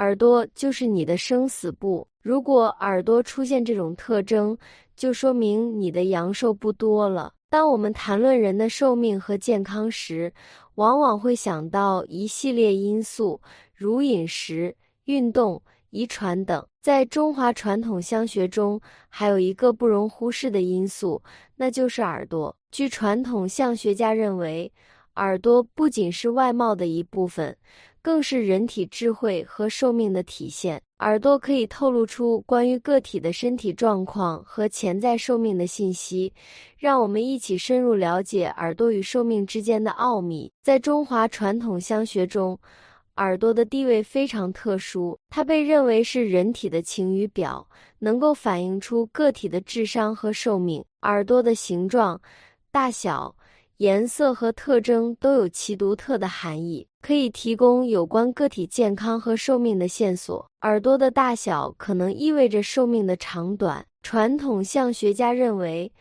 耳朵就是你的生死簿。如果耳朵出现这种特征，就说明你的阳寿不多了。当我们谈论人的寿命和健康时，往往会想到一系列因素，如饮食、运动、遗传等。在中华传统相学中，还有一个不容忽视的因素，那就是耳朵。据传统相学家认为，耳朵不仅是外貌的一部分，更是人体智慧和寿命的体现。耳朵可以透露出关于个体的身体状况和潜在寿命的信息。让我们一起深入了解耳朵与寿命之间的奥秘。在中华传统相学中，耳朵的地位非常特殊，它被认为是人体的晴雨表，能够反映出个体的智商和寿命。耳朵的形状、大小、颜色和特征都有其独特的含义，可以提供有关个体健康和寿命的线索。耳朵的大小可能意味着寿命的长短。传统相学家认为。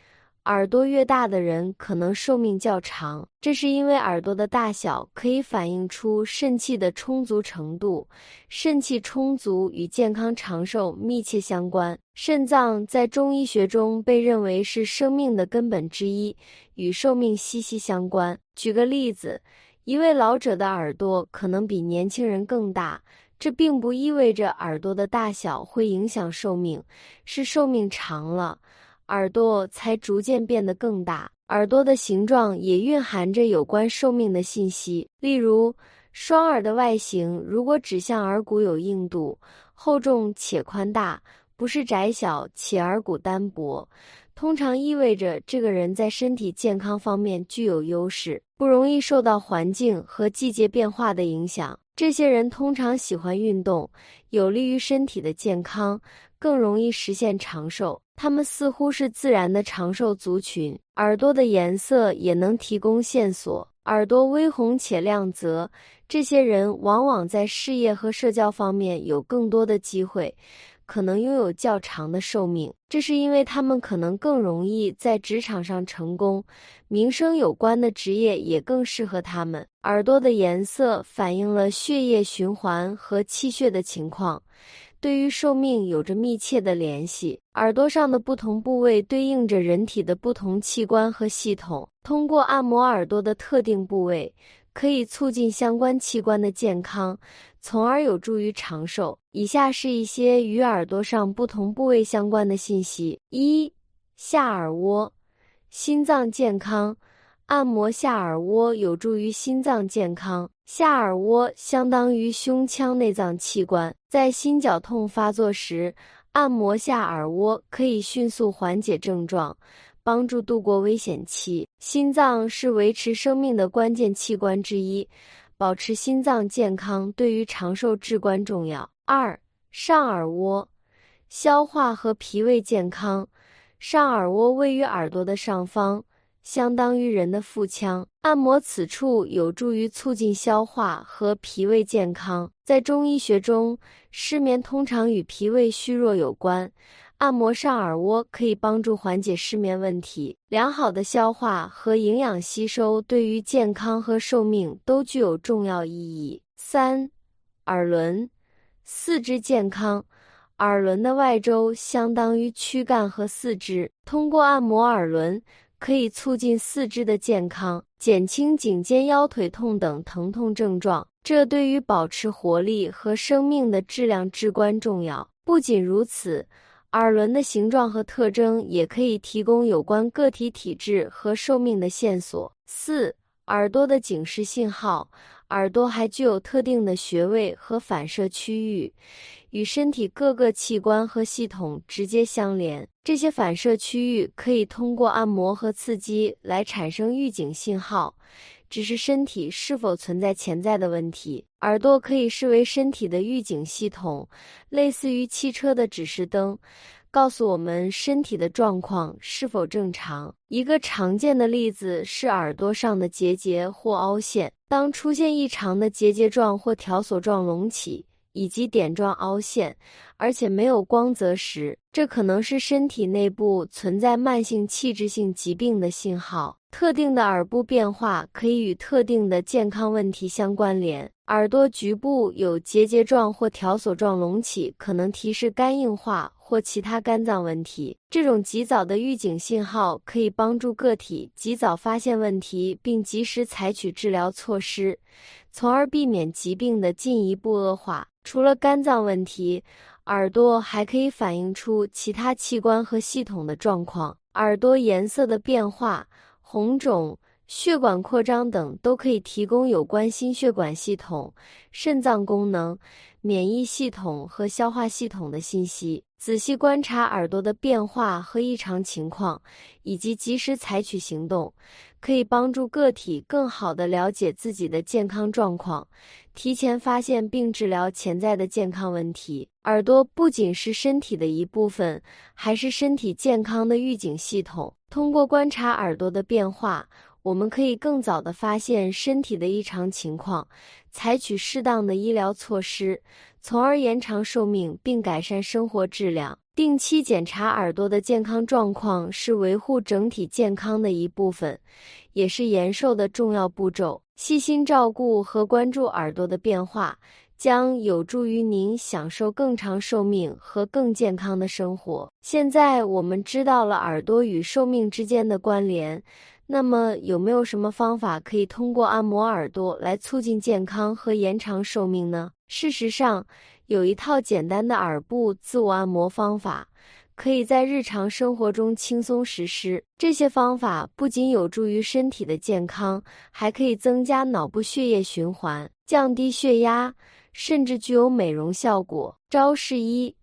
耳朵越大的人可能寿命较长，这是因为耳朵的大小可以反映出肾气的充足程度。肾气充足与健康长寿密切相关。肾脏在中医学中被认为是生命的根本之一，与寿命息息相关。举个例子，一位老者的耳朵可能比年轻人更大，这并不意味着耳朵的大小会影响寿命，是寿命长了。耳朵才逐渐变得更大，耳朵的形状也蕴含着有关寿命的信息。例如，双耳的外形如果指向耳骨有硬度、厚重且宽大，不是窄小且耳骨单薄，通常意味着这个人在身体健康方面具有优势，不容易受到环境和季节变化的影响。这些人通常喜欢运动，有利于身体的健康，更容易实现长寿。他们似乎是自然的长寿族群。耳朵的颜色也能提供线索，耳朵微红且亮泽，这些人往往在事业和社交方面有更多的机会，可能拥有较长的寿命。这是因为他们可能更容易在职场上成功，名声有关的职业也更适合他们。耳朵的颜色反映了血液循环和气血的情况。对于寿命有着密切的联系。耳朵上的不同部位对应着人体的不同器官和系统。通过按摩耳朵的特定部位，可以促进相关器官的健康，从而有助于长寿。以下是一些与耳朵上不同部位相关的信息：一、下耳窝，心脏健康。按摩下耳窝有助于心脏健康。下耳窝相当于胸腔内脏器官，在心绞痛发作时，按摩下耳窝可以迅速缓解症状，帮助度过危险期。心脏是维持生命的关键器官之一，保持心脏健康对于长寿至关重要。二、上耳窝，消化和脾胃健康。上耳窝位于耳朵的上方。相当于人的腹腔，按摩此处有助于促进消化和脾胃健康。在中医学中，失眠通常与脾胃虚弱有关，按摩上耳窝可以帮助缓解失眠问题。良好的消化和营养吸收对于健康和寿命都具有重要意义。三、耳轮、四肢健康。耳轮的外周相当于躯干和四肢，通过按摩耳轮。可以促进四肢的健康，减轻颈肩腰腿痛等疼痛症状，这对于保持活力和生命的质量至关重要。不仅如此，耳轮的形状和特征也可以提供有关个体体质和寿命的线索。四、耳朵的警示信号。耳朵还具有特定的穴位和反射区域，与身体各个器官和系统直接相连。这些反射区域可以通过按摩和刺激来产生预警信号，指示身体是否存在潜在的问题。耳朵可以视为身体的预警系统，类似于汽车的指示灯。告诉我们身体的状况是否正常。一个常见的例子是耳朵上的结节或凹陷。当出现异常的结节状或条索状隆起，以及点状凹陷，而且没有光泽时，这可能是身体内部存在慢性器质性疾病的信号。特定的耳部变化可以与特定的健康问题相关联。耳朵局部有结节状或条索状隆起，可能提示肝硬化或其他肝脏问题。这种及早的预警信号可以帮助个体及早发现问题，并及时采取治疗措施，从而避免疾病的进一步恶化。除了肝脏问题，耳朵还可以反映出其他器官和系统的状况。耳朵颜色的变化、红肿、血管扩张等都可以提供有关心血管系统、肾脏功能、免疫系统和消化系统的信息。仔细观察耳朵的变化和异常情况，以及及时采取行动，可以帮助个体更好地了解自己的健康状况，提前发现并治疗潜在的健康问题。耳朵不仅是身体的一部分，还是身体健康的预警系统。通过观察耳朵的变化，我们可以更早地发现身体的异常情况，采取适当的医疗措施。从而延长寿命并改善生活质量。定期检查耳朵的健康状况是维护整体健康的一部分，也是延寿的重要步骤。细心照顾和关注耳朵的变化，将有助于您享受更长寿命和更健康的生活。现在我们知道了耳朵与寿命之间的关联。那么有没有什么方法可以通过按摩耳朵来促进健康和延长寿命呢？事实上，有一套简单的耳部自我按摩方法，可以在日常生活中轻松实施。这些方法不仅有助于身体的健康，还可以增加脑部血液循环，降低血压，甚至具有美容效果。招式一：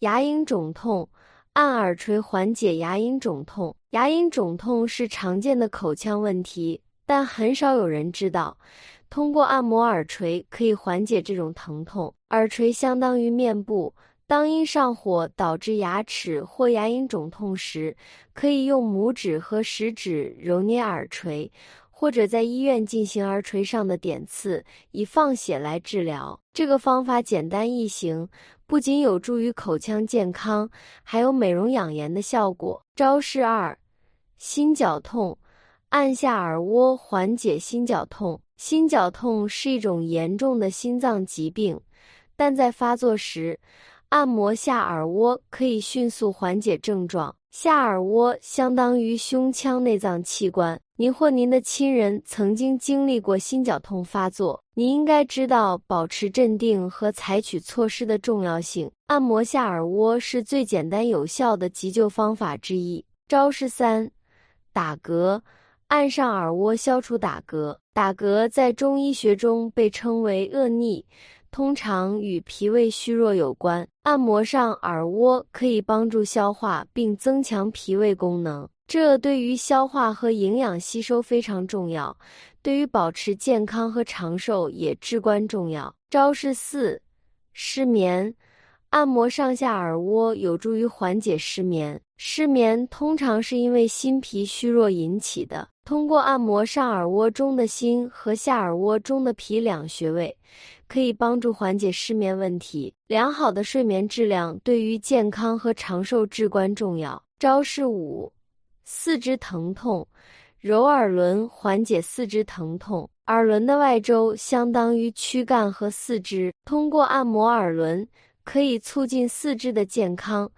牙龈肿痛。按耳垂缓解牙龈肿痛。牙龈肿痛是常见的口腔问题，但很少有人知道，通过按摩耳垂可以缓解这种疼痛。耳垂相当于面部，当因上火导致牙齿或牙龈肿痛时，可以用拇指和食指揉捏耳垂，或者在医院进行耳垂上的点刺，以放血来治疗。这个方法简单易行。不仅有助于口腔健康，还有美容养颜的效果。招式二：心绞痛，按下耳蜗缓解心绞痛。心绞痛是一种严重的心脏疾病，但在发作时，按摩下耳蜗可以迅速缓解症状。下耳蜗相当于胸腔内脏器官。您或您的亲人曾经经历过心绞痛发作，你应该知道保持镇定和采取措施的重要性。按摩下耳蜗是最简单有效的急救方法之一。招式三：打嗝，按上耳蜗消除打嗝。打嗝在中医学中被称为恶逆，通常与脾胃虚弱有关。按摩上耳蜗可以帮助消化并增强脾胃功能。这对于消化和营养吸收非常重要，对于保持健康和长寿也至关重要。招式四：失眠，按摩上下耳窝有助于缓解失眠。失眠通常是因为心脾虚弱引起的，通过按摩上耳窝中的心和下耳窝中的脾两穴位，可以帮助缓解失眠问题。良好的睡眠质量对于健康和长寿至关重要。招式五。四肢疼痛，揉耳轮缓解四肢疼痛。耳轮的外周相当于躯干和四肢，通过按摩耳轮，可以促进四肢的健康，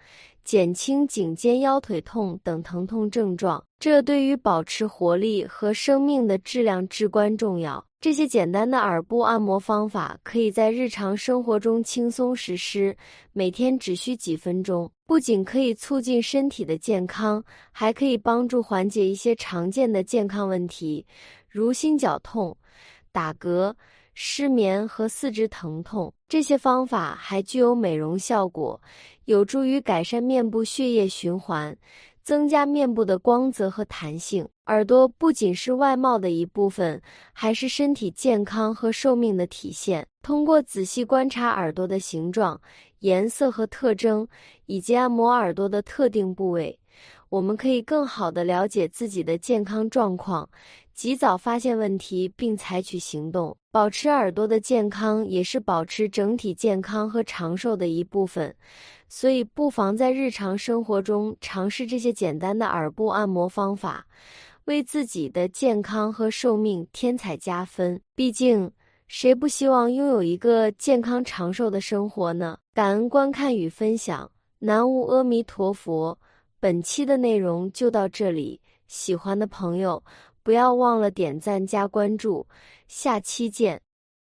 减轻颈肩腰腿痛等疼痛症状。这对于保持活力和生命的质量至关重要。这些简单的耳部按摩方法可以在日常生活中轻松实施，每天只需几分钟。不仅可以促进身体的健康，还可以帮助缓解一些常见的健康问题，如心绞痛、打嗝、失眠和四肢疼痛。这些方法还具有美容效果，有助于改善面部血液循环。增加面部的光泽和弹性。耳朵不仅是外貌的一部分，还是身体健康和寿命的体现。通过仔细观察耳朵的形状、颜色和特征，以及按摩耳朵的特定部位，我们可以更好地了解自己的健康状况，及早发现问题并采取行动。保持耳朵的健康，也是保持整体健康和长寿的一部分。所以，不妨在日常生活中尝试这些简单的耳部按摩方法，为自己的健康和寿命添彩加分。毕竟，谁不希望拥有一个健康长寿的生活呢？感恩观看与分享，南无阿弥陀佛。本期的内容就到这里，喜欢的朋友不要忘了点赞加关注，下期见。